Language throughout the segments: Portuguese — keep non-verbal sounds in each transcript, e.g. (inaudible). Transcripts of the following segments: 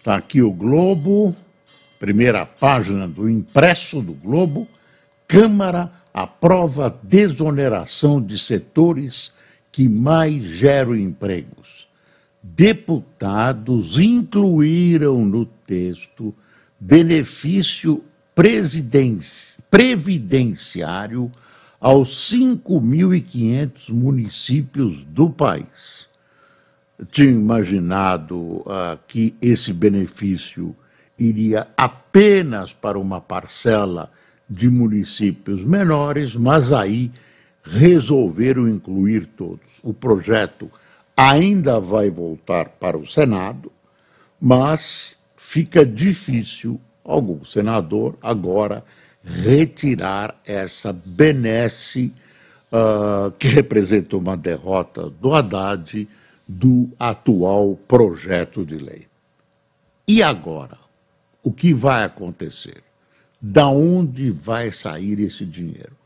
Está aqui o Globo, primeira página do impresso do Globo. Câmara aprova desoneração de setores que mais geram empregos. Deputados incluíram no texto benefício previdenciário aos 5.500 municípios do país tinha imaginado uh, que esse benefício iria apenas para uma parcela de municípios menores, mas aí resolveram incluir todos. O projeto ainda vai voltar para o Senado, mas fica difícil algum senador agora retirar essa benesse uh, que representa uma derrota do Haddad do atual projeto de lei. E agora? O que vai acontecer? Da onde vai sair esse dinheiro?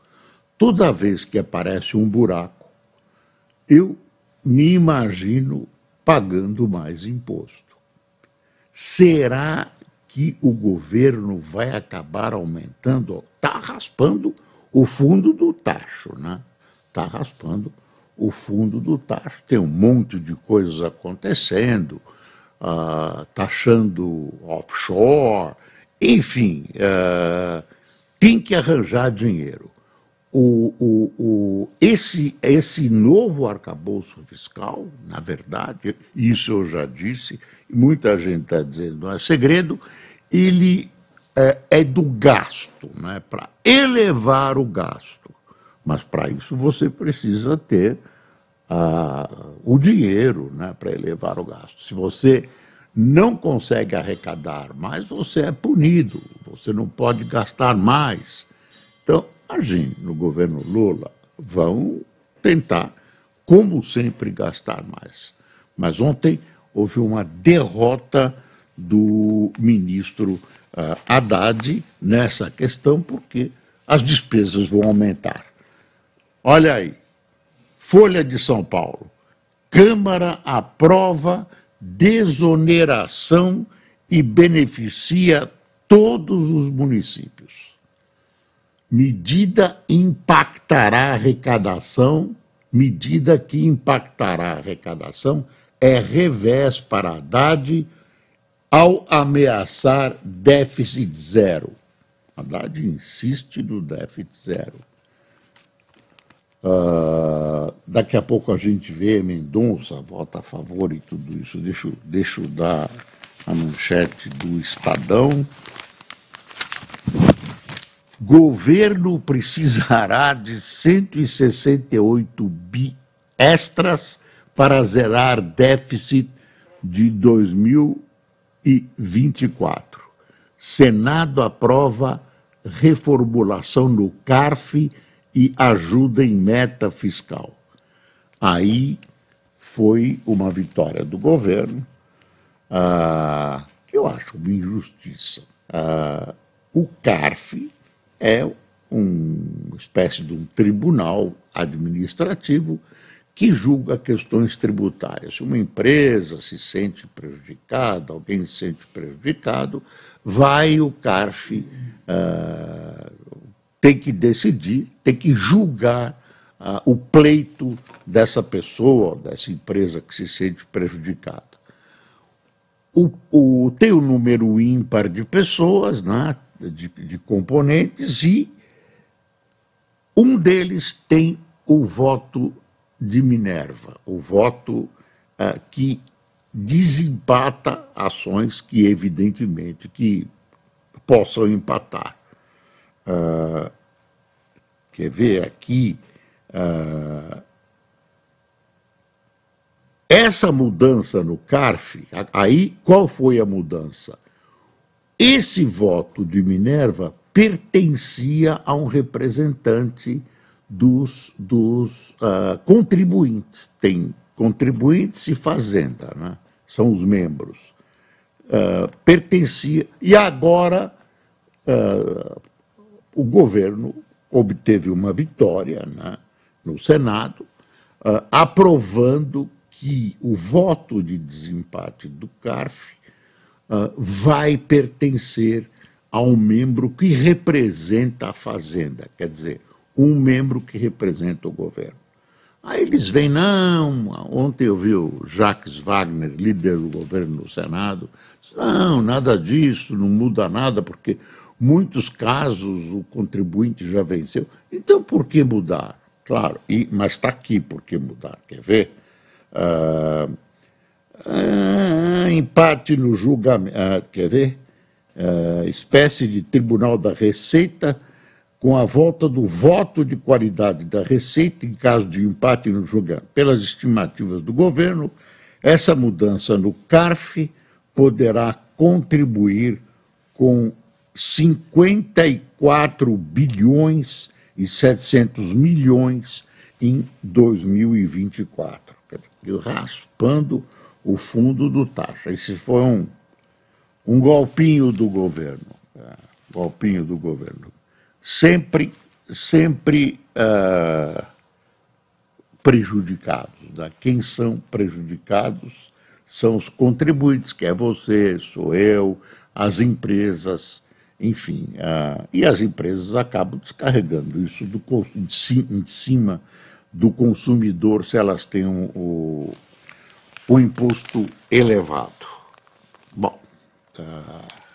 Toda vez que aparece um buraco, eu me imagino pagando mais imposto. Será que o governo vai acabar aumentando? Está raspando o fundo do tacho, né? Está raspando o fundo do taxa. Tem um monte de coisas acontecendo, uh, taxando offshore, enfim, uh, tem que arranjar dinheiro. O, o, o, esse, esse novo arcabouço fiscal, na verdade, isso eu já disse, muita gente está dizendo, não é segredo, ele é, é do gasto, né, para elevar o gasto. Mas para isso você precisa ter ah, o dinheiro né, para elevar o gasto. Se você não consegue arrecadar mais, você é punido, você não pode gastar mais. Então, imagine, no governo Lula, vão tentar, como sempre, gastar mais. Mas ontem houve uma derrota do ministro uh, Haddad nessa questão, porque as despesas vão aumentar. Olha aí, Folha de São Paulo. Câmara aprova desoneração e beneficia todos os municípios. Medida impactará a arrecadação, medida que impactará a arrecadação é revés para Haddad ao ameaçar déficit zero. Haddad insiste no déficit zero. Uh, daqui a pouco a gente vê Mendonça vota a favor e tudo isso. Deixa, deixa eu dar a manchete do Estadão. Governo precisará de 168 bi extras para zerar déficit de 2024. Senado aprova reformulação no CARF e ajuda em meta fiscal. Aí foi uma vitória do governo, ah, que eu acho uma injustiça. Ah, o CARF é uma espécie de um tribunal administrativo que julga questões tributárias. Se uma empresa se sente prejudicada, alguém se sente prejudicado, vai o CARF uh, tem que decidir, tem que julgar ah, o pleito dessa pessoa, dessa empresa que se sente prejudicada. O, o, tem o um número ímpar de pessoas, né, de, de componentes, e um deles tem o voto de Minerva, o voto ah, que desempata ações que, evidentemente, que possam empatar. Uh, quer ver aqui? Uh, essa mudança no CARF, aí qual foi a mudança? esse voto de Minerva pertencia a um representante dos, dos uh, contribuintes. Tem contribuintes e fazenda, né? são os membros. Uh, pertencia. E agora uh, o governo obteve uma vitória né, no Senado, aprovando que o voto de desempate do CARF uh, vai pertencer a um membro que representa a Fazenda, quer dizer, um membro que representa o governo. Aí eles vêm, não, ontem eu vi o Jacques Wagner, líder do governo no Senado, não, nada disso, não muda nada, porque muitos casos o contribuinte já venceu. Então por que mudar? Claro, e, mas está aqui por que mudar, quer ver? Uh, ah, empate no julgamento. Ah, quer ver? Ah, espécie de tribunal da Receita com a volta do voto de qualidade da Receita em caso de empate no julgamento. Pelas estimativas do governo, essa mudança no CARF poderá contribuir com 54 bilhões e 700 milhões em 2024. Raspando o fundo do taxa. Esse foi um, um golpinho do governo. É, golpinho do governo. Sempre, sempre uh, prejudicados. Né? Quem são prejudicados são os contribuintes, que é você, sou eu, as empresas, enfim. E as empresas acabam descarregando isso do, em cima do consumidor se elas têm o, o imposto elevado. Bom, uh,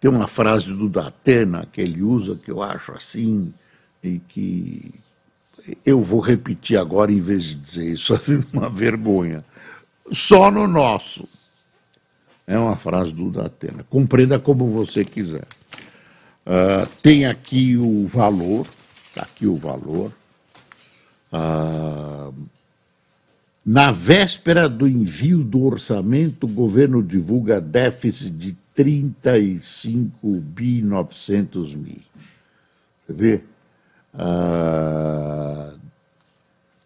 tem uma frase do Datena que ele usa que eu acho assim, e que eu vou repetir agora em vez de dizer isso, (laughs) é uma vergonha. Só no nosso. É uma frase do Datena. Compreenda como você quiser. Uh, tem aqui o valor, está aqui o valor. Uh, na véspera do envio do orçamento, o governo divulga déficit de 35 bi 900 mil. Você vê? Ah,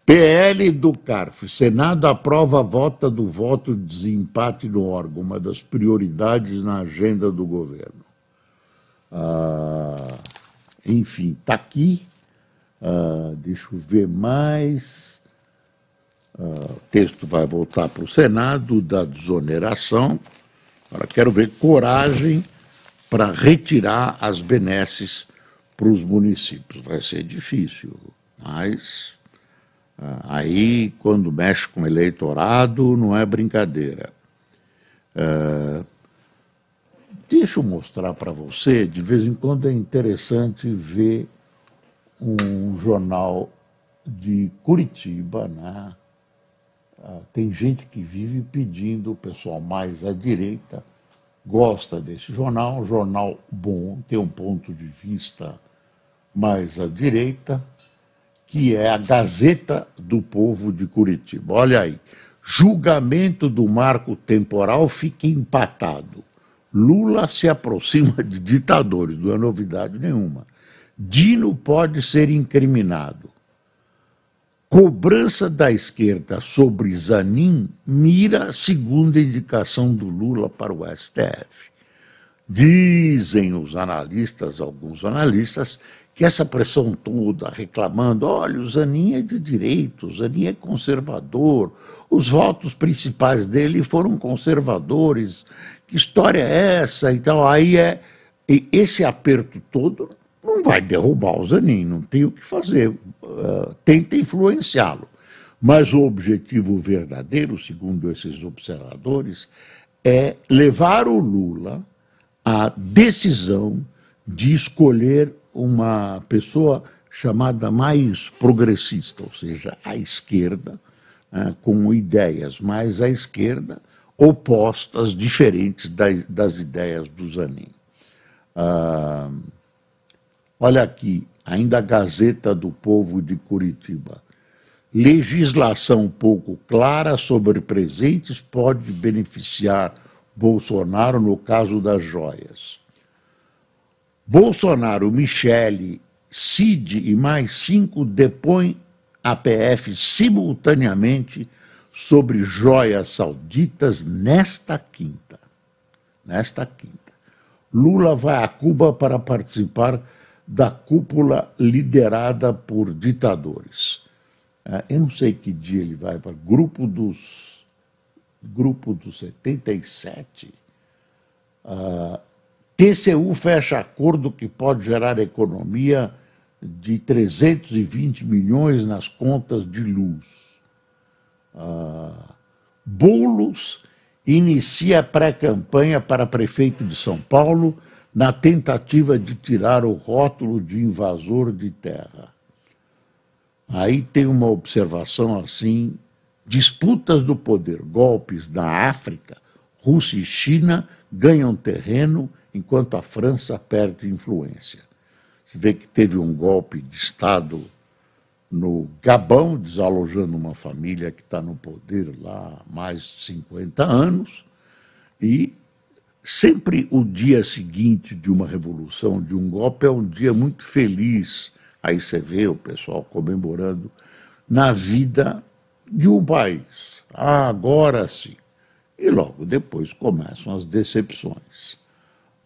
PL do CARF. Senado aprova a volta do voto de desempate no órgão, uma das prioridades na agenda do governo. Ah, enfim, está aqui. Ah, deixa eu ver mais. Uh, o texto vai voltar para o Senado da desoneração. Agora quero ver coragem para retirar as benesses para os municípios. Vai ser difícil, mas aí, quando mexe com eleitorado, não é brincadeira. Uh, deixa eu mostrar para você, de vez em quando é interessante ver um jornal de Curitiba, né? Ah, tem gente que vive pedindo, o pessoal mais à direita gosta desse jornal, um jornal bom, tem um ponto de vista mais à direita, que é a Gazeta do Povo de Curitiba. Olha aí, julgamento do marco temporal fica empatado. Lula se aproxima (laughs) de ditadores, não é novidade nenhuma. Dino pode ser incriminado. Cobrança da esquerda sobre Zanin mira segunda indicação do Lula para o STF. Dizem os analistas, alguns analistas, que essa pressão toda reclamando, olha, o Zanin é de direito, o Zanin é conservador, os votos principais dele foram conservadores, que história é essa? Então aí é esse aperto todo não vai derrubar o Zanin, não tem o que fazer, uh, tenta influenciá-lo. Mas o objetivo verdadeiro, segundo esses observadores, é levar o Lula à decisão de escolher uma pessoa chamada mais progressista, ou seja, a esquerda, né, com ideias mais à esquerda, opostas, diferentes das, das ideias do Zanin. Uh, Olha aqui, ainda a Gazeta do Povo de Curitiba. Legislação pouco clara sobre presentes pode beneficiar Bolsonaro no caso das joias. Bolsonaro, Michele, Cid e mais cinco depõem a PF simultaneamente sobre joias sauditas nesta quinta. Nesta quinta. Lula vai a Cuba para participar da cúpula liderada por ditadores. É, eu não sei que dia ele vai para grupo dos grupo dos 77. Uh, TCU fecha acordo que pode gerar economia de 320 milhões nas contas de luz. Uh, Boulos inicia pré-campanha para prefeito de São Paulo na tentativa de tirar o rótulo de invasor de terra. Aí tem uma observação assim: disputas do poder, golpes na África, Rússia e China ganham terreno enquanto a França perde influência. Se vê que teve um golpe de Estado no Gabão, desalojando uma família que está no poder lá há mais de 50 anos, e sempre o dia seguinte de uma revolução, de um golpe, é um dia muito feliz. Aí você vê o pessoal comemorando na vida de um país. Ah, agora sim. E logo depois começam as decepções.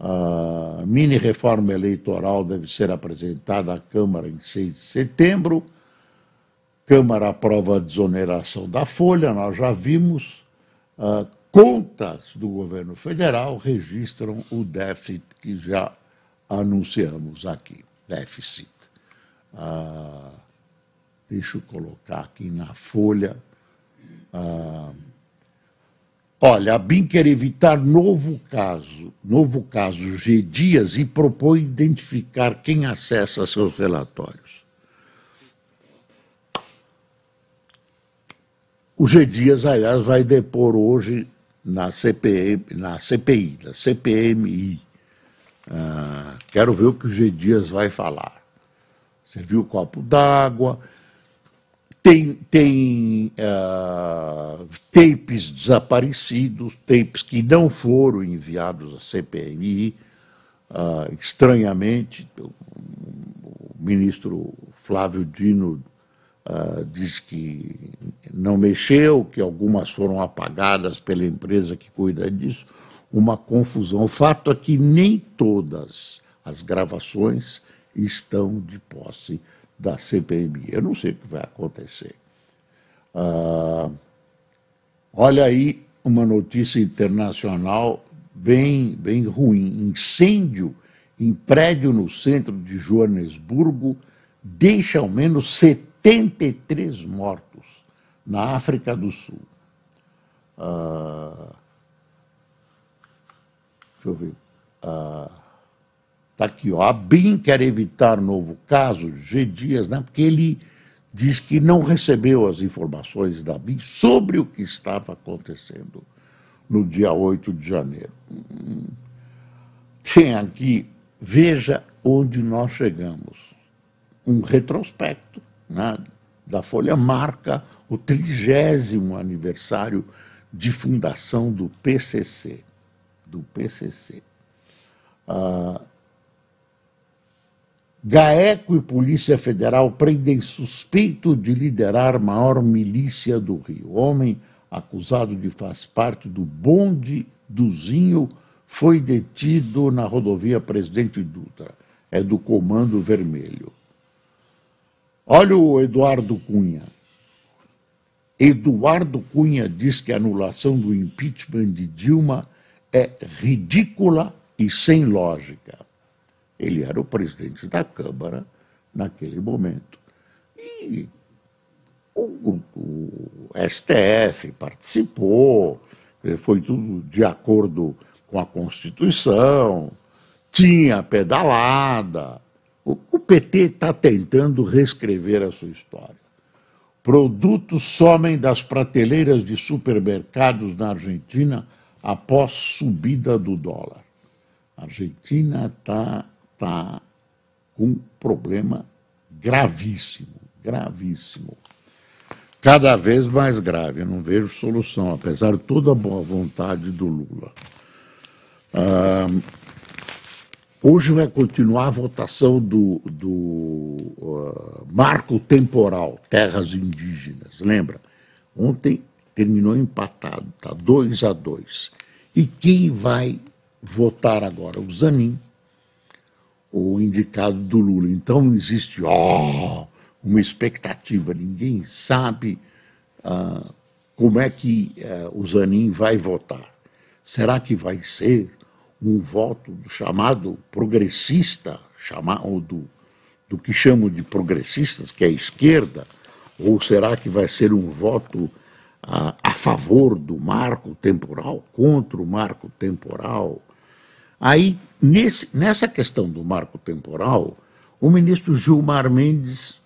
A mini reforma eleitoral deve ser apresentada à Câmara em 6 de setembro. Câmara aprova a desoneração da folha, nós já vimos. Uh, contas do governo federal registram o déficit que já anunciamos aqui. Déficit. Uh, deixa eu colocar aqui na folha. Uh, Olha, a BIM quer evitar novo caso, novo caso G Dias e propõe identificar quem acessa seus relatórios. O G Dias, aliás, vai depor hoje na CPI, na CPI, na CPMI. Ah, quero ver o que o G Dias vai falar. Serviu o copo d'água, tem, tem uh, tapes desaparecidos, tapes que não foram enviados à CPMI. Uh, ah, estranhamente, o, ministro Flávio Dino uh, diz que não mexeu, que algumas foram apagadas pela empresa que cuida disso. Uma confusão. O fato é que nem todas as gravações estão de posse da CPMI. Eu não sei o que vai acontecer. Ah, olha aí uma notícia internacional bem, bem ruim. Incêndio em prédio no centro de Joanesburgo deixa ao menos 73 mortos na África do Sul. Ah, deixa eu ver. Ah, Está aqui, ó. A BIM quer evitar novo caso, G. Dias, né? porque ele diz que não recebeu as informações da BIM sobre o que estava acontecendo no dia 8 de janeiro. Tem aqui, veja onde nós chegamos. Um retrospecto né, da Folha marca o trigésimo aniversário de fundação do PCC. Do PCC. Ah, GAECO e Polícia Federal prendem suspeito de liderar maior milícia do Rio. Homem acusado de faz parte do bonde Duzinho foi detido na rodovia Presidente Dutra. É do Comando Vermelho. Olha o Eduardo Cunha. Eduardo Cunha diz que a anulação do impeachment de Dilma é ridícula e sem lógica. Ele era o presidente da Câmara naquele momento. E o, o, o STF participou, foi tudo de acordo com a Constituição, tinha pedalada. O, o PT está tentando reescrever a sua história. Produtos somem das prateleiras de supermercados na Argentina após subida do dólar. A Argentina está está com um problema gravíssimo, gravíssimo. cada vez mais grave. Eu não vejo solução, apesar de toda a boa vontade do Lula. Ah, hoje vai continuar a votação do, do uh, marco temporal, terras indígenas. Lembra? Ontem terminou empatado, está 2 a 2. E quem vai votar agora? O Zanin, o indicado do Lula. Então existe oh, uma expectativa, ninguém sabe uh, como é que uh, o Zanin vai votar. Será que vai ser um voto chamado progressista, chamado do, do que chamam de progressistas, que é a esquerda, ou será que vai ser um voto a, a favor do marco temporal, contra o marco temporal? Aí, nesse, nessa questão do marco temporal, o ministro Gilmar Mendes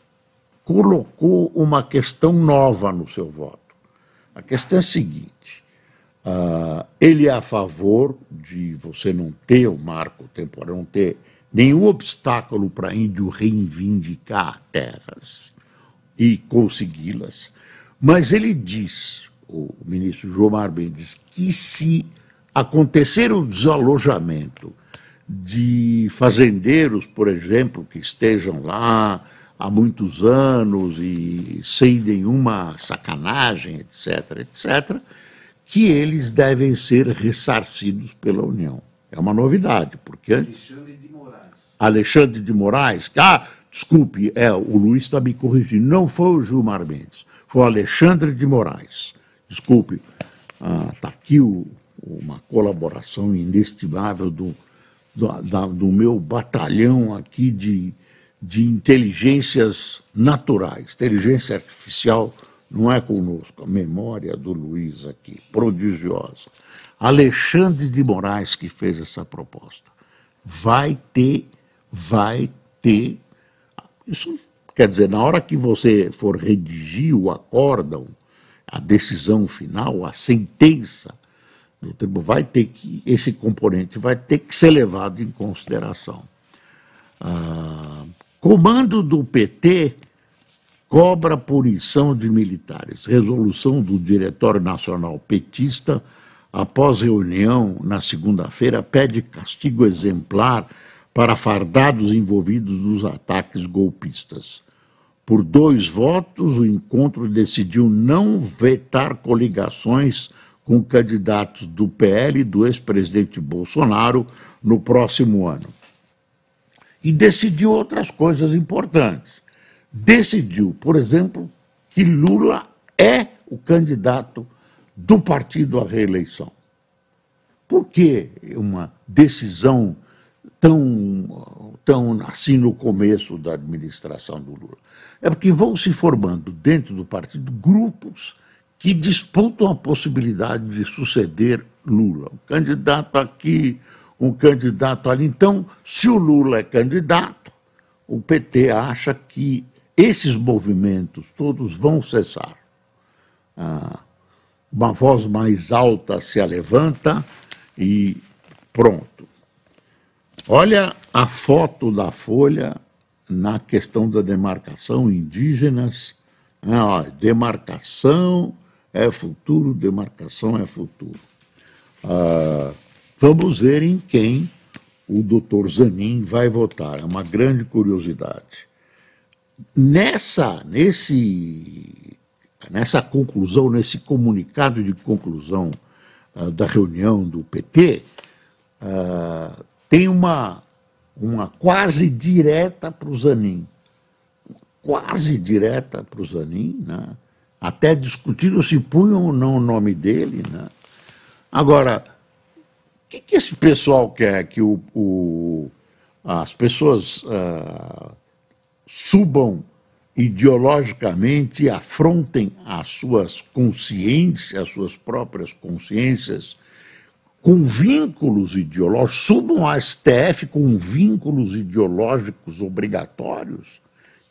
colocou uma questão nova no seu voto. A questão é a seguinte: Uh, ele é a favor de você não ter o marco temporal, não ter nenhum obstáculo para índio reivindicar terras e consegui-las. Mas ele diz, o ministro João Mendes, que se acontecer o desalojamento de fazendeiros, por exemplo, que estejam lá há muitos anos e sem nenhuma sacanagem, etc., etc., que eles devem ser ressarcidos pela União. É uma novidade, porque. Alexandre de Moraes. Alexandre de Moraes. Ah, desculpe, é, o Luiz está me corrigindo. Não foi o Gilmar Mendes, foi o Alexandre de Moraes. Desculpe. Está ah, aqui o, uma colaboração inestimável do, do, da, do meu batalhão aqui de, de inteligências naturais, inteligência artificial não é conosco, a memória do Luiz aqui, prodigiosa. Alexandre de Moraes que fez essa proposta. Vai ter, vai ter. Isso quer dizer, na hora que você for redigir o acórdão, a decisão final, a sentença, vai ter que, esse componente vai ter que ser levado em consideração. Ah, comando do PT cobra punição de militares. Resolução do Diretório Nacional Petista, após reunião na segunda-feira, pede castigo exemplar para fardados envolvidos nos ataques golpistas. Por dois votos, o encontro decidiu não vetar coligações com candidatos do PL e do ex-presidente Bolsonaro no próximo ano. E decidiu outras coisas importantes decidiu, por exemplo, que Lula é o candidato do partido à reeleição. Por que uma decisão tão, tão assim no começo da administração do Lula? É porque vão se formando dentro do partido grupos que disputam a possibilidade de suceder Lula. Um candidato aqui, um candidato ali. Então, se o Lula é candidato, o PT acha que esses movimentos todos vão cessar. Ah, uma voz mais alta se levanta e pronto. Olha a foto da Folha na questão da demarcação indígenas. Ah, demarcação é futuro, demarcação é futuro. Ah, vamos ver em quem o doutor Zanin vai votar. É uma grande curiosidade. Nessa, nesse, nessa conclusão, nesse comunicado de conclusão uh, da reunião do PT, ah, tem uma, uma quase direta para o Zanin. Quase direta para o Zanin, né? Até discutiram se punham ou não o nome dele. Né? Agora, o que, que esse pessoal quer? Que o, o as pessoas. Uh, subam ideologicamente, afrontem as suas consciências, as suas próprias consciências, com vínculos ideológicos, subam a STF com vínculos ideológicos obrigatórios.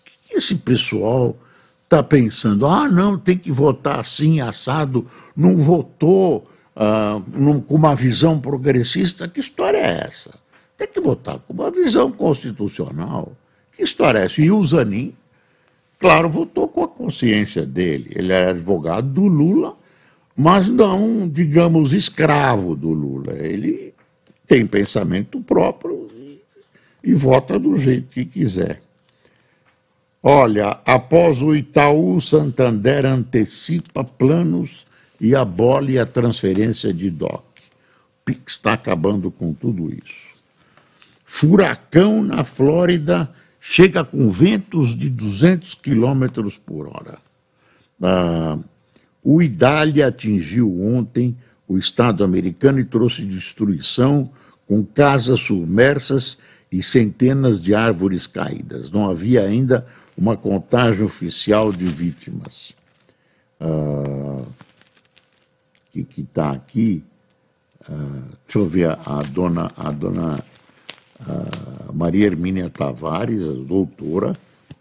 O que esse pessoal está pensando? Ah, não, tem que votar assim, assado, não votou ah, com uma visão progressista. Que história é essa? Tem que votar com uma visão constitucional. Que história é essa? E o Zanin, claro, votou com a consciência dele. Ele era advogado do Lula, mas não, digamos, escravo do Lula. Ele tem pensamento próprio e, e vota do jeito que quiser. Olha, após o Itaú, Santander antecipa planos e abole a transferência de DOC. O PIX está acabando com tudo isso. Furacão na Flórida chega com ventos de 200 quilômetros por hora. Ah, o Idália atingiu ontem o estado americano e trouxe destruição com casas submersas e centenas de árvores caídas. Não havia ainda uma contagem oficial de vítimas. Uh, que está aqui, uh, deixa eu ver, a, dona, a dona uh, Maria Hermínia Tavares, doutora,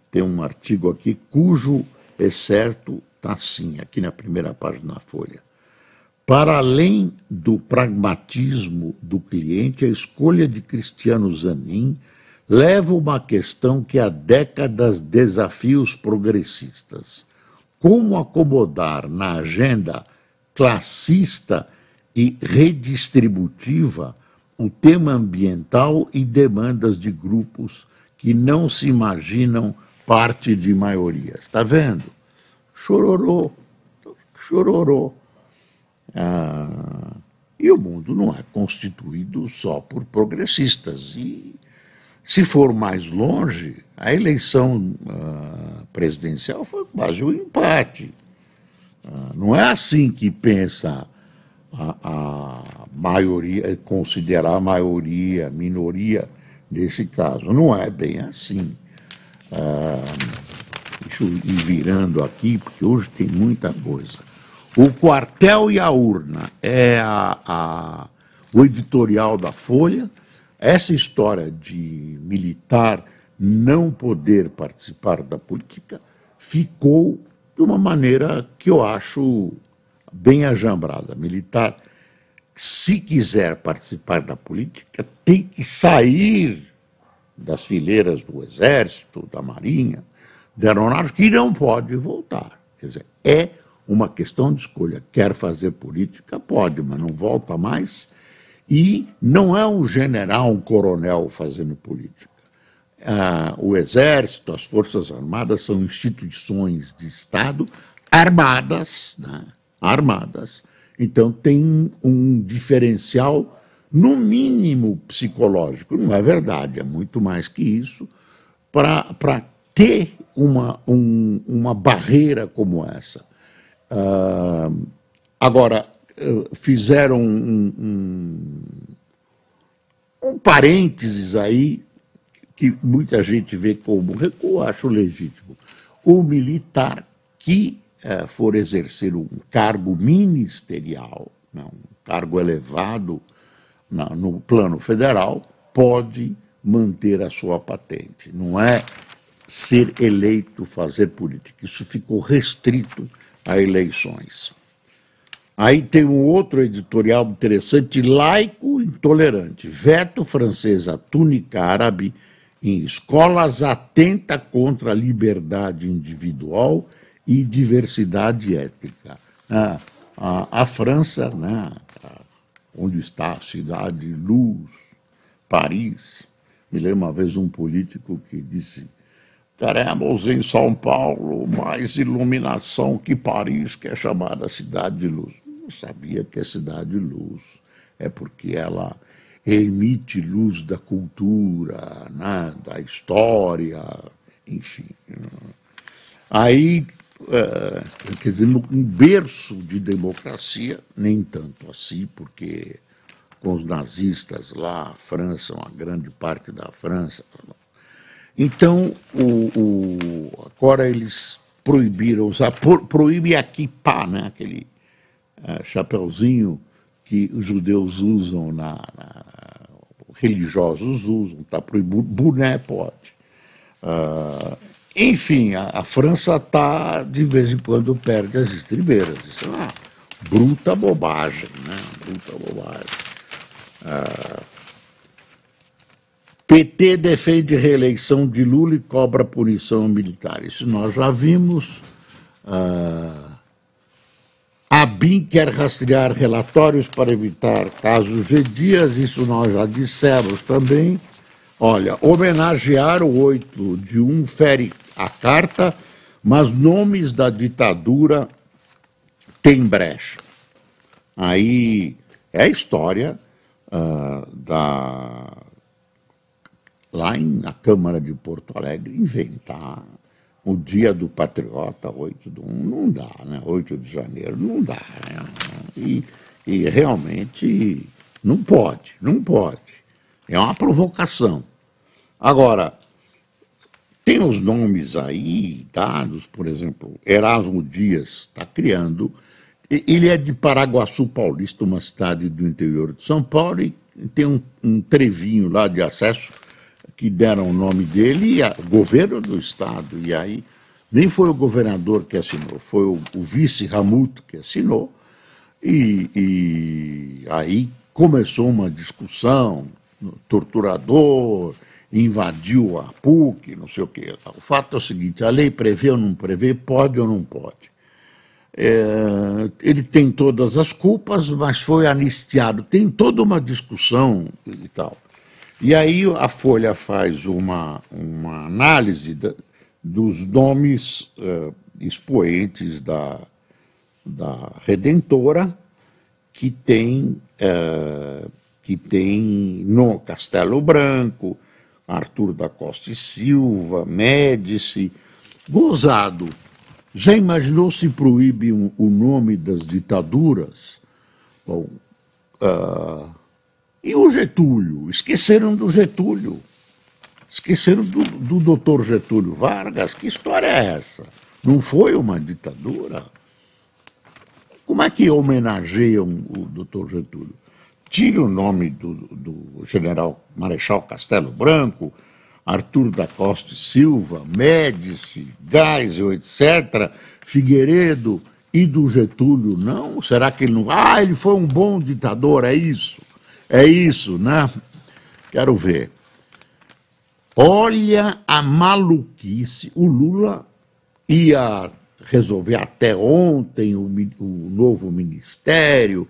tem um artigo aqui cujo é certo está assim, aqui na primeira página da Folha. Para além do pragmatismo do cliente, a escolha de Cristiano Zanin leva uma questão que há décadas desafios progressistas. Como acomodar na agenda classista e redistributiva o tema ambiental e demandas de grupos que não se imaginam parte de maiorias. Está vendo? Chororô, chororô. Ah, e o mundo não é constituído só por progressistas. E se for mais longe, a eleição uh, presidencial foi quase um empate. Uh, não é assim que pensa a, a, maioria, considerar a maioria, minoria nesse caso. Não é bem assim. Uh, deixa eu ir virando aqui, porque hoje tem muita coisa. O quartel e a urna é a, a o editorial da Folha essa história de militar não poder participar da política ficou de uma maneira que eu acho bem ajambrada. Militar, se quiser participar da política, tem que sair das fileiras do Exército, da Marinha, da Aeronáutica, e não pode voltar. Quer dizer, é uma questão de escolha. Quer fazer política? Pode, mas não volta mais e não é um general, um coronel fazendo política. Ah, o Exército, as Forças Armadas são instituições de Estado armadas, né? armadas. Então tem um diferencial, no mínimo psicológico, não é verdade, é muito mais que isso, para ter uma, um, uma barreira como essa. Ah, agora, fizeram um, um, um parênteses aí, que muita gente vê como recuo, acho legítimo. O militar que uh, for exercer um cargo ministerial, não, um cargo elevado na, no plano federal, pode manter a sua patente. Não é ser eleito, fazer política. Isso ficou restrito a eleições. Aí tem um outro editorial interessante, laico intolerante. Veto francês à túnica árabe em escolas atenta contra a liberdade individual e diversidade étnica. Ah, a, a, França, né, onde está a cidade luz, Paris, me lembro uma vez um político que disse teremos em São Paulo mais iluminação que Paris, que é chamada cidade de luz não sabia que a cidade luz é porque ela emite luz da cultura, né, da história, enfim. Aí, é, quer dizer, um berço de democracia, nem tanto assim, porque com os nazistas lá, a França, uma grande parte da França. Então, o, o agora eles proibiram usar, pro, proíbe a kippah, né, aquele uh, chapeuzinho que os judeus usam, na, na religiosos usam, está proibido, boné pode. Uh, enfim, a, a França está, de vez em quando, perde as estribeiras. Isso é uma bruta bobagem, né? Bruta bobagem. Uh, PT defende reeleição de Lula e cobra punição militar. Isso nós já vimos. Uh, BIM quer rastrear relatórios para evitar casos de dias, isso nós já dissemos também. Olha, homenagear o 8 de 1 fere a carta, mas nomes da ditadura têm brecha. Aí é a história uh, da lá em, na Câmara de Porto Alegre, inventar o dia do patriota, 8 de 1, não dá, né? 8 de janeiro, não dá. Né? E, e realmente não pode, não pode. É uma provocação. Agora, tem os nomes aí dados, por exemplo, Erasmo Dias está criando. Ele é de Paraguaçu Paulista, uma cidade do interior de São Paulo, e tem um, um trevinho lá de acesso que deram o nome dele, o governo do Estado. E aí, nem foi o governador que assinou, foi o, o vice Ramut que assinou. E, e aí começou uma discussão, torturador, invadiu a PUC, não sei o quê. O fato é o seguinte: a lei prevê ou não prevê, pode ou não pode. É, ele tem todas as culpas, mas foi anistiado. Tem toda uma discussão e tal. E aí a Folha faz uma, uma análise da, dos nomes uh, expoentes da, da Redentora que tem, uh, que tem no Castelo Branco, Arthur da Costa e Silva, Médici, Gozado. Já imaginou se proíbe um, o nome das ditaduras? Bom, uh, e o Getúlio? Esqueceram do Getúlio. Esqueceram do, do doutor Getúlio Vargas. Que história é essa? Não foi uma ditadura? Como é que homenageiam o doutor Getúlio? Tire o nome do, do general Marechal Castelo Branco, Arthur da Costa e Silva, Médici, Geisel, etc., Figueiredo e do Getúlio, não? Será que ele não. Ah, ele foi um bom ditador, é isso? É isso, né? Quero ver. Olha a maluquice. O Lula ia resolver até ontem o, o novo ministério,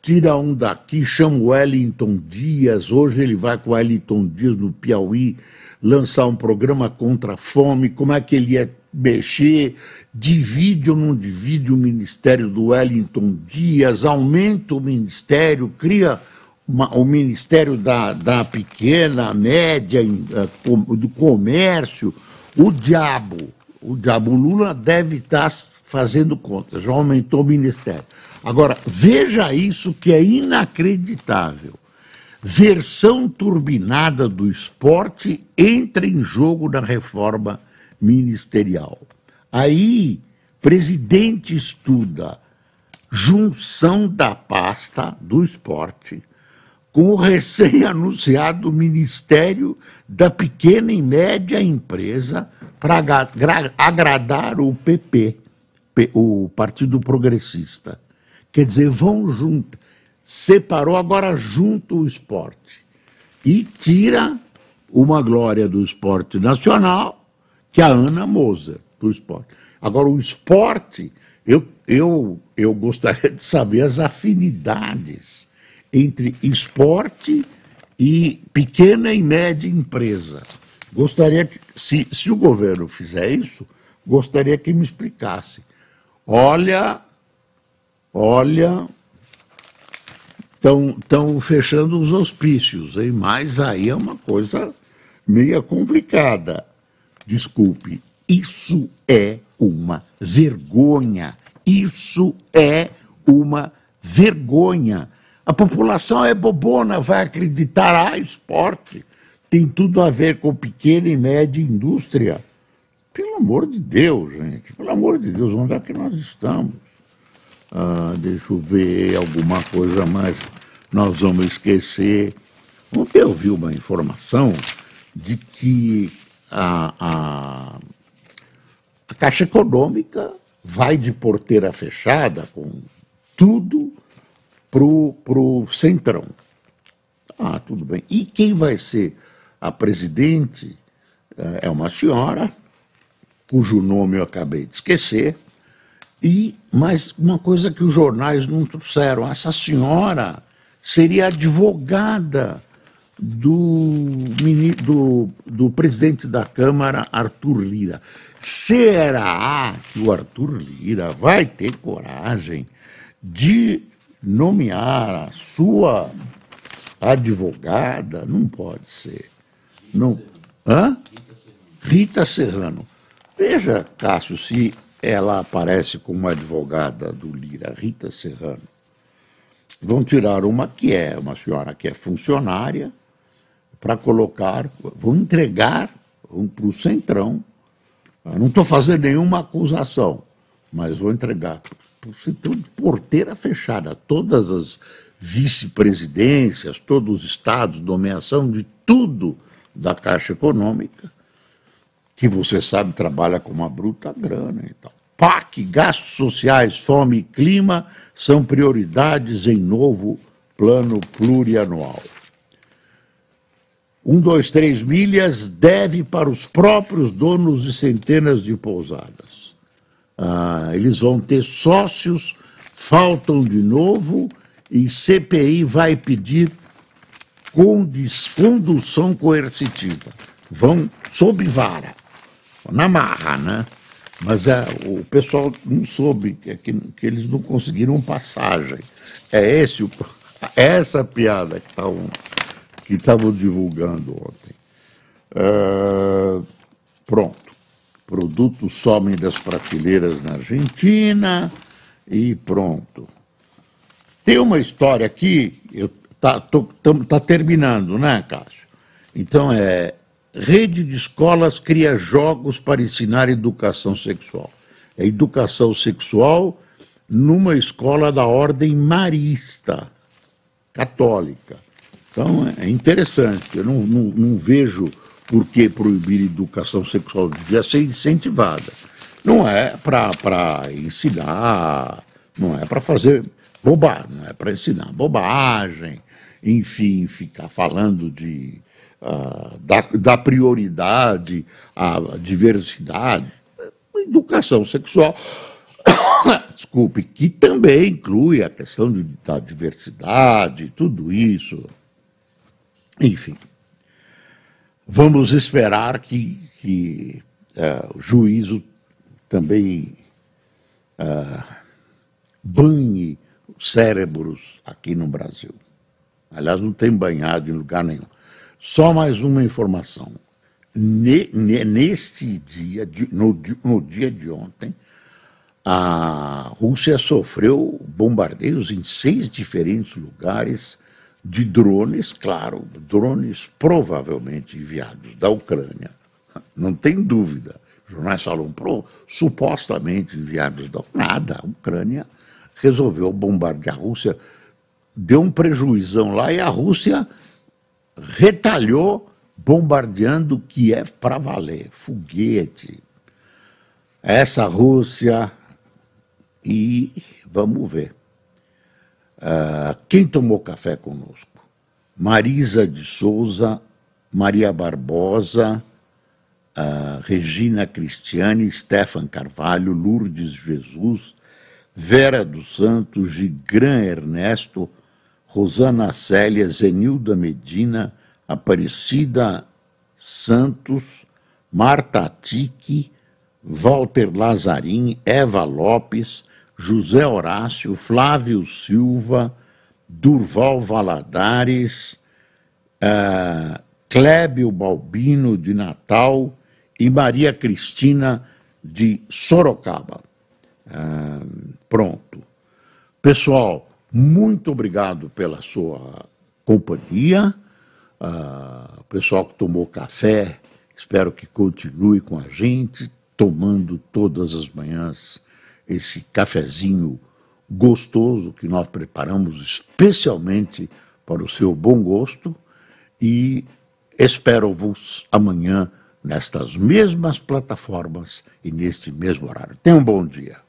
tira um daqui, chama o Wellington Dias. Hoje ele vai com o Wellington Dias no Piauí lançar um programa contra a fome. Como é que ele ia mexer? Divide ou não divide o ministério do Wellington Dias? Aumenta o ministério, cria uma, o Ministério da, da Pequena, Média, uh, do Comércio, o diabo, o diabo Lula deve estar fazendo contas, já aumentou o Ministério. Agora, veja isso que é inacreditável. Versão turbinada do esporte entra em jogo na reforma ministerial. Aí, presidente estuda junção da pasta do esporte com o recém-anunciado Ministério da Pequena e Média Empresa para agradar o PP, o Partido Progressista. Quer dizer, vão junto. Separou, agora junto o esporte. E tira uma glória do esporte nacional, que é a Ana Moser, do esporte. Agora, o esporte, eu, eu, eu gostaria de saber as afinidades entre esporte e pequena e média empresa. Gostaria que, se, se o governo fizer isso, gostaria que me explicasse. Olha, olha, estão fechando os hospícios, hein? mas aí é uma coisa meio complicada. Desculpe, isso é uma vergonha. Isso é uma vergonha. A população é bobona, vai acreditar, ah, esporte tem tudo a ver com pequena e média indústria. Pelo amor de Deus, gente, pelo amor de Deus, onde é que nós estamos? Ah, deixa eu ver alguma coisa mais. Nós vamos esquecer. Ontem eu vi uma informação de que a, a, a Caixa Econômica vai de porteira fechada com tudo pro, pro Centrão. Ah, tudo bem. E quem vai ser a presidente eh, é uma senhora, cujo nome eu acabei de esquecer, e mas uma coisa que os jornais não trouxeram, essa senhora seria advogada do, do, do presidente da Câmara, Arthur Lira. Será que o Arthur Lira vai ter coragem de nomear a sua advogada? Não pode ser. Não. Hã? Rita Serrano. Veja, Cássio, se ela aparece como advogada do Lira, Rita Serrano. Vão tirar uma que é uma senhora que é funcionária para colocar, vão entregar para o Centrão. Eu não estou fazendo nenhuma acusação, mas vou entregar para o Centrão de porteira fechada. Todas as vice-presidências, todos os estados, nomeação de tudo da Caixa Econômica, que você sabe trabalha com uma bruta grana e tal. PAC, gastos sociais, fome e clima são prioridades em novo plano plurianual. Um, dois, três milhas deve para os próprios donos de centenas de pousadas. Ah, eles vão ter sócios, faltam de novo, e CPI vai pedir condução coercitiva. Vão sob vara, na marra, né? Mas é, o pessoal não soube que, que, que eles não conseguiram passagem. É esse o, é essa piada que estavam que divulgando ontem. É, pronto. Produtos somem das prateleiras na Argentina e pronto. Tem uma história aqui, está tá terminando, né, Cássio? Então é Rede de escolas cria jogos para ensinar educação sexual. É educação sexual numa escola da ordem marista, católica. Então é interessante. Eu não, não, não vejo por que proibir educação sexual. Devia ser incentivada. Não é para ensinar, não é para fazer bobagem, não é para ensinar bobagem, enfim, ficar falando de uh, dar, dar prioridade à diversidade, educação sexual, (coughs) desculpe, que também inclui a questão de, da diversidade, tudo isso. Enfim, vamos esperar que, que uh, o juízo também uh, banhe os cérebros aqui no Brasil. Aliás, não tem banhado em lugar nenhum. Só mais uma informação. Neste dia, no, no dia de ontem, a Rússia sofreu bombardeios em seis diferentes lugares de drones, claro, drones provavelmente enviados da Ucrânia, não tem dúvida. Os jornais falam pro, supostamente enviados da Nada, a Ucrânia resolveu bombardear a Rússia, deu um prejuízão lá e a Rússia retalhou bombardeando Kiev para valer, foguete. Essa Rússia e vamos ver. Uh, quem tomou café conosco? Marisa de Souza, Maria Barbosa, uh, Regina Cristiane, Stefan Carvalho, Lourdes Jesus, Vera dos Santos, Gigran Ernesto, Rosana Célia, Zenilda Medina, Aparecida Santos, Marta Tique, Walter Lazarim, Eva Lopes, José Horácio, Flávio Silva, Durval Valadares, uh, Clébio Balbino de Natal e Maria Cristina de Sorocaba. Uh, pronto. Pessoal, muito obrigado pela sua companhia. Uh, pessoal que tomou café, espero que continue com a gente, tomando todas as manhãs esse cafezinho gostoso que nós preparamos especialmente para o seu bom gosto. E espero-vos amanhã nestas mesmas plataformas e neste mesmo horário. Tenham um bom dia.